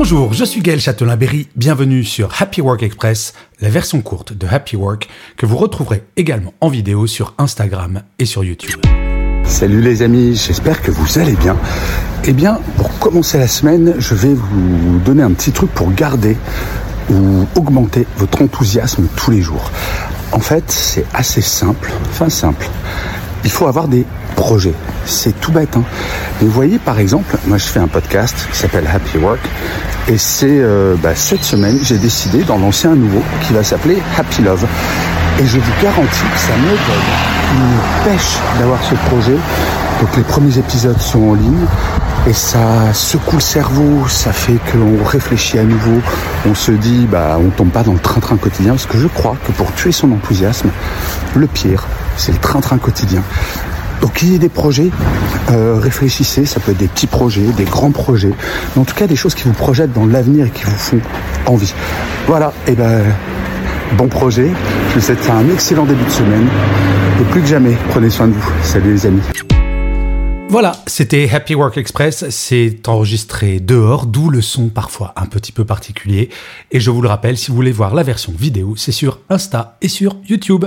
Bonjour, je suis Gaël Châtelain-Berry, bienvenue sur Happy Work Express, la version courte de Happy Work que vous retrouverez également en vidéo sur Instagram et sur YouTube. Salut les amis, j'espère que vous allez bien. Eh bien, pour commencer la semaine, je vais vous donner un petit truc pour garder ou augmenter votre enthousiasme tous les jours. En fait, c'est assez simple, enfin simple. Il faut avoir des projets. C'est tout bête. Hein. Mais vous voyez, par exemple, moi je fais un podcast qui s'appelle Happy Work. Et c'est euh, bah, cette semaine, j'ai décidé d'en lancer un nouveau qui va s'appeler Happy Love. Et je vous garantis que ça me donne pêche d'avoir ce projet. Donc les premiers épisodes sont en ligne et ça secoue le cerveau, ça fait qu'on réfléchit à nouveau, on se dit bah on tombe pas dans le train-train quotidien parce que je crois que pour tuer son enthousiasme, le pire, c'est le train-train quotidien. Donc il y a des projets, euh, réfléchissez, ça peut être des petits projets, des grands projets, mais en tout cas des choses qui vous projettent dans l'avenir et qui vous font envie. Voilà, et ben bon projet, je vous souhaite un excellent début de semaine, et plus que jamais, prenez soin de vous. Salut les amis. Voilà, c'était Happy Work Express, c'est enregistré dehors, d'où le son parfois un petit peu particulier. Et je vous le rappelle, si vous voulez voir la version vidéo, c'est sur Insta et sur YouTube.